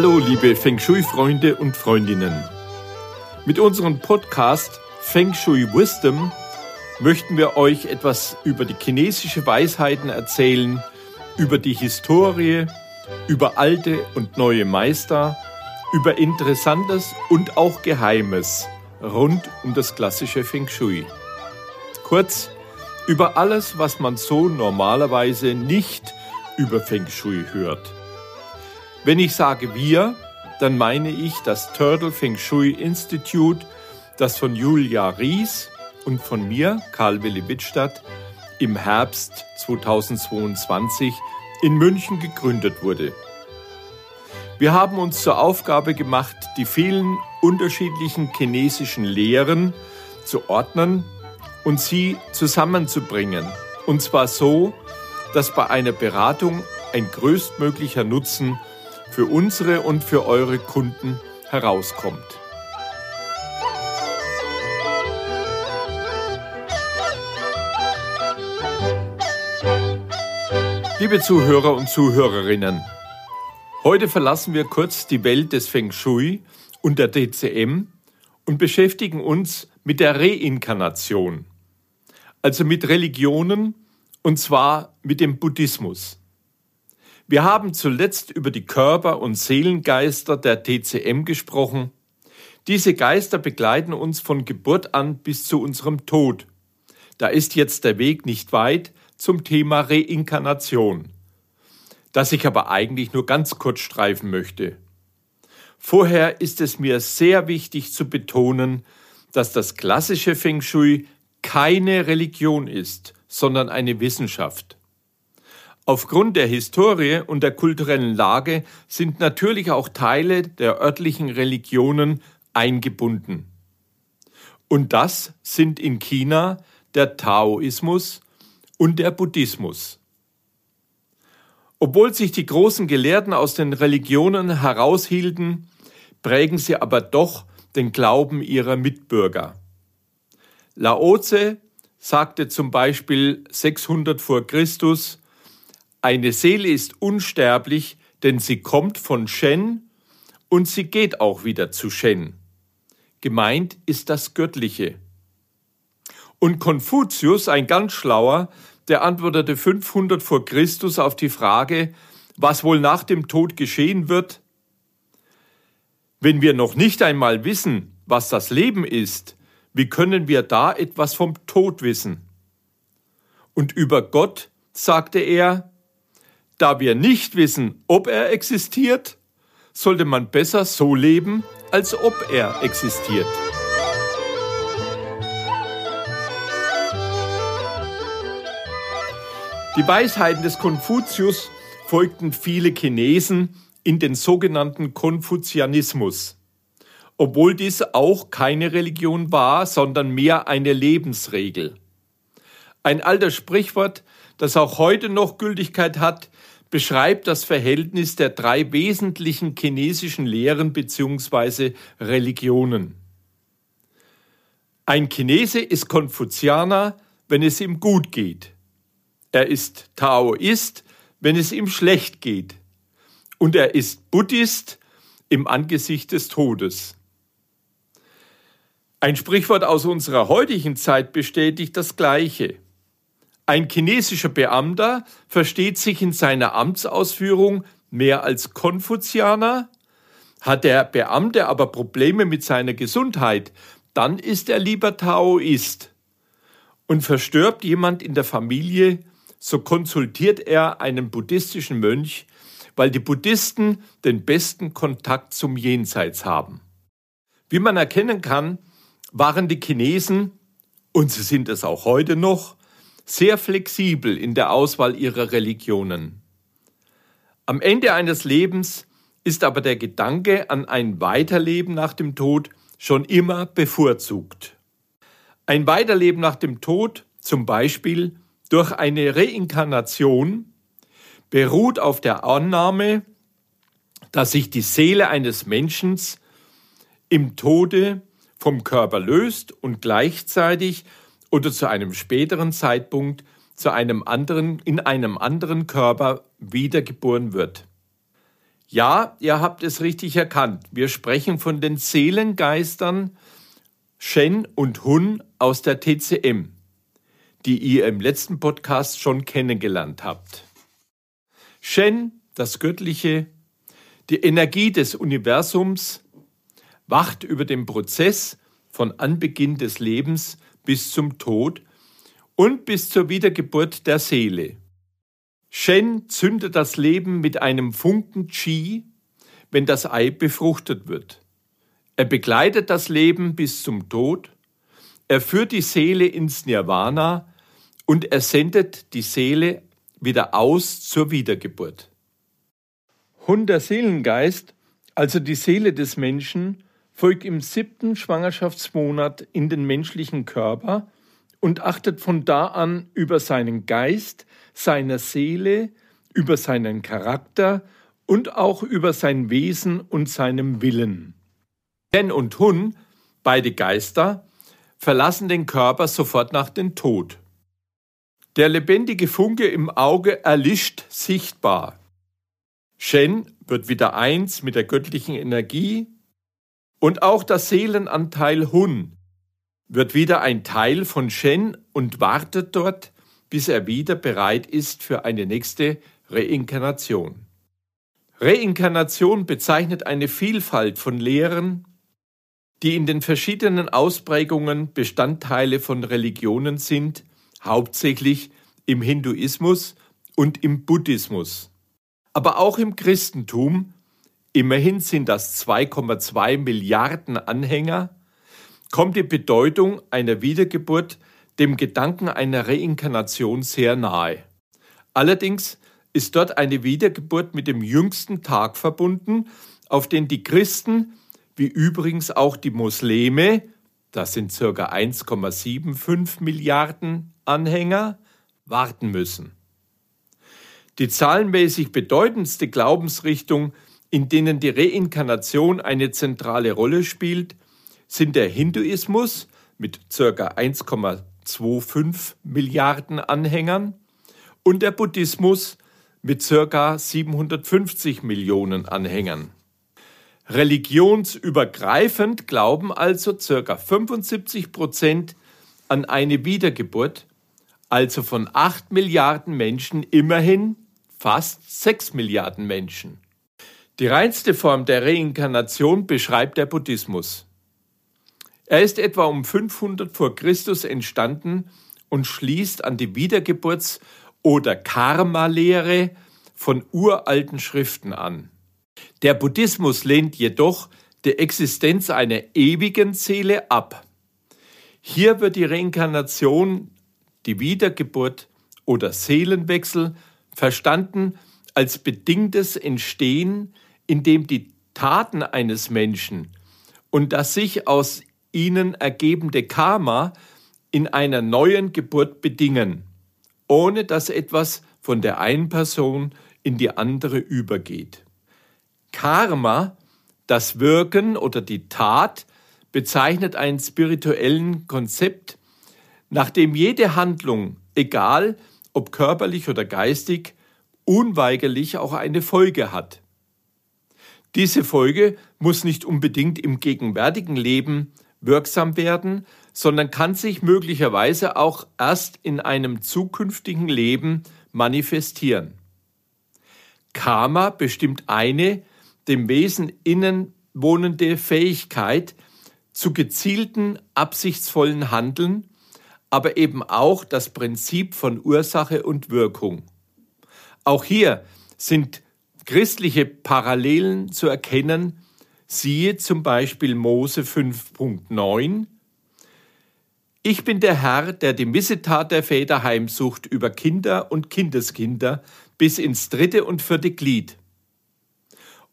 Hallo, liebe Feng Shui-Freunde und Freundinnen. Mit unserem Podcast Feng Shui Wisdom möchten wir euch etwas über die chinesische Weisheiten erzählen, über die Historie, über alte und neue Meister, über Interessantes und auch Geheimes rund um das klassische Feng Shui. Kurz, über alles, was man so normalerweise nicht über Feng Shui hört. Wenn ich sage wir, dann meine ich das Turtle Feng Shui Institute, das von Julia Ries und von mir, Karl Willi Wittstadt, im Herbst 2022 in München gegründet wurde. Wir haben uns zur Aufgabe gemacht, die vielen unterschiedlichen chinesischen Lehren zu ordnen und sie zusammenzubringen. Und zwar so, dass bei einer Beratung ein größtmöglicher Nutzen für unsere und für eure Kunden herauskommt. Liebe Zuhörer und Zuhörerinnen, heute verlassen wir kurz die Welt des Feng Shui und der DCM und beschäftigen uns mit der Reinkarnation, also mit Religionen und zwar mit dem Buddhismus. Wir haben zuletzt über die Körper- und Seelengeister der TCM gesprochen. Diese Geister begleiten uns von Geburt an bis zu unserem Tod. Da ist jetzt der Weg nicht weit zum Thema Reinkarnation, das ich aber eigentlich nur ganz kurz streifen möchte. Vorher ist es mir sehr wichtig zu betonen, dass das klassische Feng Shui keine Religion ist, sondern eine Wissenschaft. Aufgrund der Historie und der kulturellen Lage sind natürlich auch Teile der örtlichen Religionen eingebunden. Und das sind in China der Taoismus und der Buddhismus. Obwohl sich die großen Gelehrten aus den Religionen heraushielten, prägen sie aber doch den Glauben ihrer Mitbürger. Laoze sagte zum Beispiel 600 vor Christus, eine Seele ist unsterblich, denn sie kommt von Shen und sie geht auch wieder zu Shen. Gemeint ist das Göttliche. Und Konfuzius, ein ganz schlauer, der antwortete 500 vor Christus auf die Frage, was wohl nach dem Tod geschehen wird. Wenn wir noch nicht einmal wissen, was das Leben ist, wie können wir da etwas vom Tod wissen? Und über Gott sagte er, da wir nicht wissen, ob er existiert, sollte man besser so leben, als ob er existiert. Die Weisheiten des Konfuzius folgten viele Chinesen in den sogenannten Konfuzianismus, obwohl dies auch keine Religion war, sondern mehr eine Lebensregel. Ein alter Sprichwort, das auch heute noch Gültigkeit hat, beschreibt das Verhältnis der drei wesentlichen chinesischen Lehren bzw. Religionen. Ein Chinese ist Konfuzianer, wenn es ihm gut geht. Er ist Taoist, wenn es ihm schlecht geht. Und er ist Buddhist im Angesicht des Todes. Ein Sprichwort aus unserer heutigen Zeit bestätigt das Gleiche. Ein chinesischer Beamter versteht sich in seiner Amtsausführung mehr als Konfuzianer. Hat der Beamte aber Probleme mit seiner Gesundheit, dann ist er lieber Taoist. Und verstirbt jemand in der Familie, so konsultiert er einen buddhistischen Mönch, weil die Buddhisten den besten Kontakt zum Jenseits haben. Wie man erkennen kann, waren die Chinesen, und sie sind es auch heute noch, sehr flexibel in der Auswahl ihrer Religionen. Am Ende eines Lebens ist aber der Gedanke an ein Weiterleben nach dem Tod schon immer bevorzugt. Ein Weiterleben nach dem Tod, zum Beispiel durch eine Reinkarnation, beruht auf der Annahme, dass sich die Seele eines Menschen im Tode vom Körper löst und gleichzeitig oder zu einem späteren Zeitpunkt zu einem anderen, in einem anderen Körper wiedergeboren wird. Ja, ihr habt es richtig erkannt. Wir sprechen von den Seelengeistern Shen und Hun aus der TCM, die ihr im letzten Podcast schon kennengelernt habt. Shen, das Göttliche, die Energie des Universums, wacht über den Prozess von Anbeginn des Lebens bis zum Tod und bis zur Wiedergeburt der Seele. Shen zündet das Leben mit einem Funken Chi, wenn das Ei befruchtet wird. Er begleitet das Leben bis zum Tod, er führt die Seele ins Nirvana und er sendet die Seele wieder aus zur Wiedergeburt. Hund der Seelengeist, also die Seele des Menschen, folgt im siebten Schwangerschaftsmonat in den menschlichen Körper und achtet von da an über seinen Geist, seiner Seele, über seinen Charakter und auch über sein Wesen und seinem Willen. Hen und Hun, beide Geister, verlassen den Körper sofort nach dem Tod. Der lebendige Funke im Auge erlischt sichtbar. Shen wird wieder eins mit der göttlichen Energie und auch der Seelenanteil Hun wird wieder ein Teil von Shen und wartet dort, bis er wieder bereit ist für eine nächste Reinkarnation. Reinkarnation bezeichnet eine Vielfalt von Lehren, die in den verschiedenen Ausprägungen Bestandteile von Religionen sind, hauptsächlich im Hinduismus und im Buddhismus. Aber auch im Christentum, immerhin sind das 2,2 Milliarden Anhänger, kommt die Bedeutung einer Wiedergeburt dem Gedanken einer Reinkarnation sehr nahe. Allerdings ist dort eine Wiedergeburt mit dem jüngsten Tag verbunden, auf den die Christen, wie übrigens auch die Muslime, das sind ca. 1,75 Milliarden Anhänger, warten müssen. Die zahlenmäßig bedeutendste Glaubensrichtung, in denen die Reinkarnation eine zentrale Rolle spielt, sind der Hinduismus mit ca. 1,25 Milliarden Anhängern und der Buddhismus mit ca. 750 Millionen Anhängern. Religionsübergreifend glauben also ca. 75 Prozent an eine Wiedergeburt, also von 8 Milliarden Menschen immerhin fast 6 Milliarden Menschen. Die reinste Form der Reinkarnation beschreibt der Buddhismus. Er ist etwa um 500 vor Christus entstanden und schließt an die Wiedergeburts- oder Karma-Lehre von uralten Schriften an. Der Buddhismus lehnt jedoch die Existenz einer ewigen Seele ab. Hier wird die Reinkarnation, die Wiedergeburt oder Seelenwechsel verstanden als bedingtes Entstehen, in dem die Taten eines Menschen und das sich aus ihnen ergebende Karma in einer neuen Geburt bedingen, ohne dass etwas von der einen Person in die andere übergeht. Karma, das Wirken oder die Tat, bezeichnet ein spirituellen Konzept, nach dem jede Handlung, egal ob körperlich oder geistig, unweigerlich auch eine Folge hat. Diese Folge muss nicht unbedingt im gegenwärtigen Leben wirksam werden, sondern kann sich möglicherweise auch erst in einem zukünftigen Leben manifestieren. Karma bestimmt eine dem Wesen innen wohnende Fähigkeit zu gezielten, absichtsvollen Handeln, aber eben auch das Prinzip von Ursache und Wirkung. Auch hier sind christliche Parallelen zu erkennen Siehe zum Beispiel Mose 5.9. Ich bin der Herr, der die Missetat der Väter heimsucht über Kinder und Kindeskinder bis ins dritte und vierte Glied.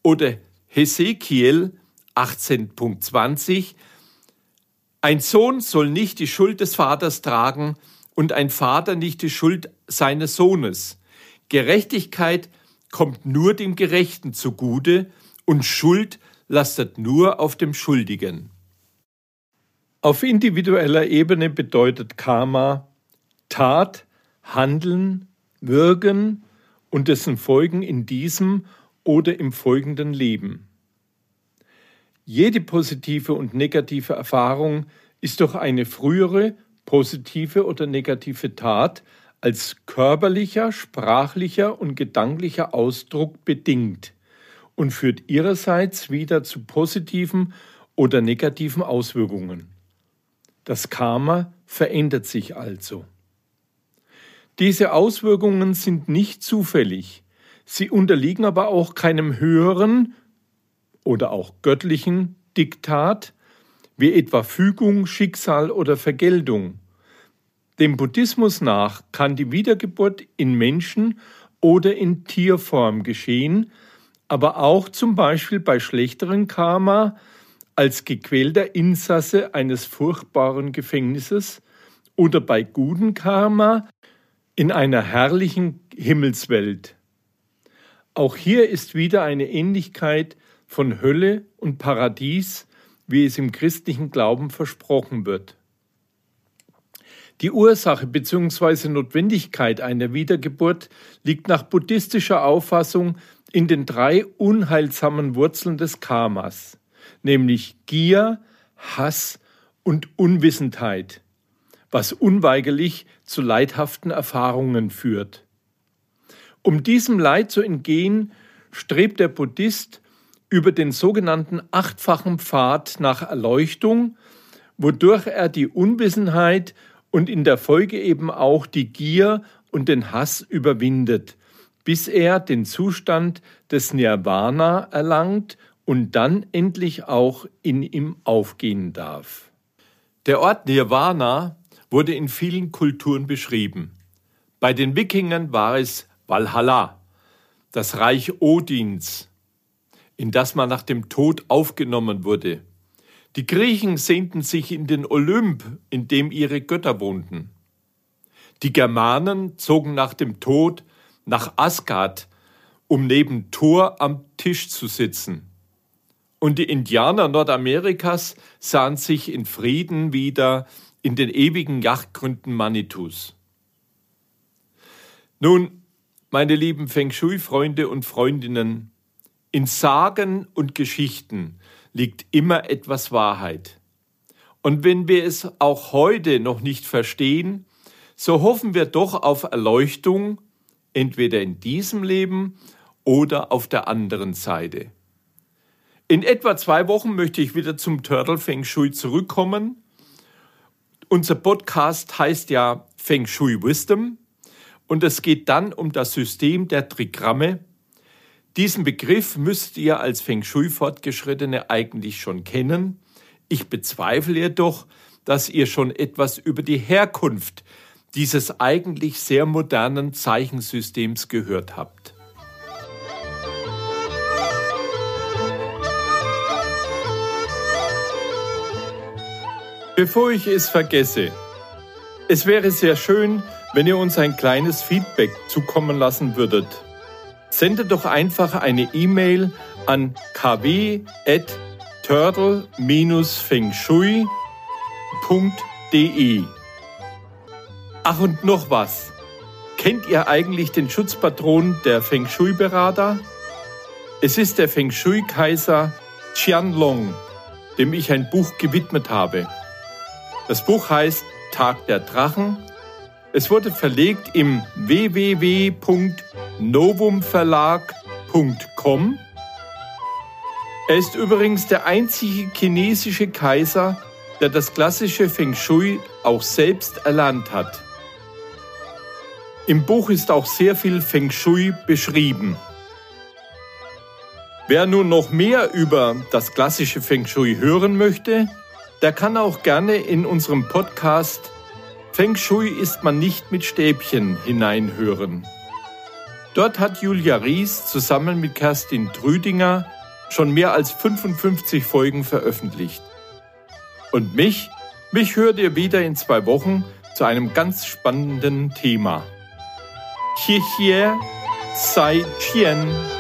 Oder Hesekiel 18.20. Ein Sohn soll nicht die Schuld des Vaters tragen und ein Vater nicht die Schuld seines Sohnes. Gerechtigkeit kommt nur dem Gerechten zugute und Schuld lastet nur auf dem Schuldigen. Auf individueller Ebene bedeutet Karma Tat, Handeln, Wirken und dessen Folgen in diesem oder im folgenden Leben. Jede positive und negative Erfahrung ist durch eine frühere positive oder negative Tat als körperlicher, sprachlicher und gedanklicher Ausdruck bedingt und führt ihrerseits wieder zu positiven oder negativen Auswirkungen. Das Karma verändert sich also. Diese Auswirkungen sind nicht zufällig, sie unterliegen aber auch keinem höheren oder auch göttlichen Diktat, wie etwa Fügung, Schicksal oder Vergeltung. Dem Buddhismus nach kann die Wiedergeburt in Menschen oder in Tierform geschehen, aber auch zum Beispiel bei schlechteren Karma als gequälter Insasse eines furchtbaren Gefängnisses oder bei guten Karma in einer herrlichen Himmelswelt. Auch hier ist wieder eine Ähnlichkeit von Hölle und Paradies, wie es im christlichen Glauben versprochen wird. Die Ursache bzw. Notwendigkeit einer Wiedergeburt liegt nach buddhistischer Auffassung in den drei unheilsamen Wurzeln des Karmas, nämlich Gier, Hass und Unwissendheit, was unweigerlich zu leidhaften Erfahrungen führt. Um diesem Leid zu entgehen, strebt der Buddhist über den sogenannten achtfachen Pfad nach Erleuchtung, wodurch er die Unwissenheit und in der Folge eben auch die Gier und den Hass überwindet, bis er den Zustand des Nirvana erlangt und dann endlich auch in ihm aufgehen darf. Der Ort Nirvana wurde in vielen Kulturen beschrieben. Bei den Wikingern war es Valhalla, das Reich Odins, in das man nach dem Tod aufgenommen wurde. Die Griechen sehnten sich in den Olymp, in dem ihre Götter wohnten. Die Germanen zogen nach dem Tod nach Asgard, um neben Thor am Tisch zu sitzen. Und die Indianer Nordamerikas sahen sich in Frieden wieder in den ewigen Yachtgründen Manitus. Nun, meine lieben Feng Shui-Freunde und Freundinnen, in Sagen und Geschichten liegt immer etwas Wahrheit. Und wenn wir es auch heute noch nicht verstehen, so hoffen wir doch auf Erleuchtung, entweder in diesem Leben oder auf der anderen Seite. In etwa zwei Wochen möchte ich wieder zum Turtle Feng Shui zurückkommen. Unser Podcast heißt ja Feng Shui Wisdom und es geht dann um das System der Trigramme, diesen Begriff müsst ihr als Feng Shui-Fortgeschrittene eigentlich schon kennen. Ich bezweifle jedoch, dass ihr schon etwas über die Herkunft dieses eigentlich sehr modernen Zeichensystems gehört habt. Bevor ich es vergesse, es wäre sehr schön, wenn ihr uns ein kleines Feedback zukommen lassen würdet sende doch einfach eine E-Mail an kw.turtle-fengshui.de. Ach und noch was. Kennt ihr eigentlich den Schutzpatron der Feng Shui-Berater? Es ist der Feng Shui-Kaiser Qianlong, dem ich ein Buch gewidmet habe. Das Buch heißt Tag der Drachen. Es wurde verlegt im www novumverlag.com. Er ist übrigens der einzige chinesische Kaiser, der das klassische Feng Shui auch selbst erlernt hat. Im Buch ist auch sehr viel Feng Shui beschrieben. Wer nun noch mehr über das klassische Feng Shui hören möchte, der kann auch gerne in unserem Podcast Feng Shui ist man nicht mit Stäbchen hineinhören. Dort hat Julia Ries zusammen mit Kerstin Trüdinger schon mehr als 55 Folgen veröffentlicht. Und mich, mich hört ihr wieder in zwei Wochen zu einem ganz spannenden Thema. Xie Sai Qian.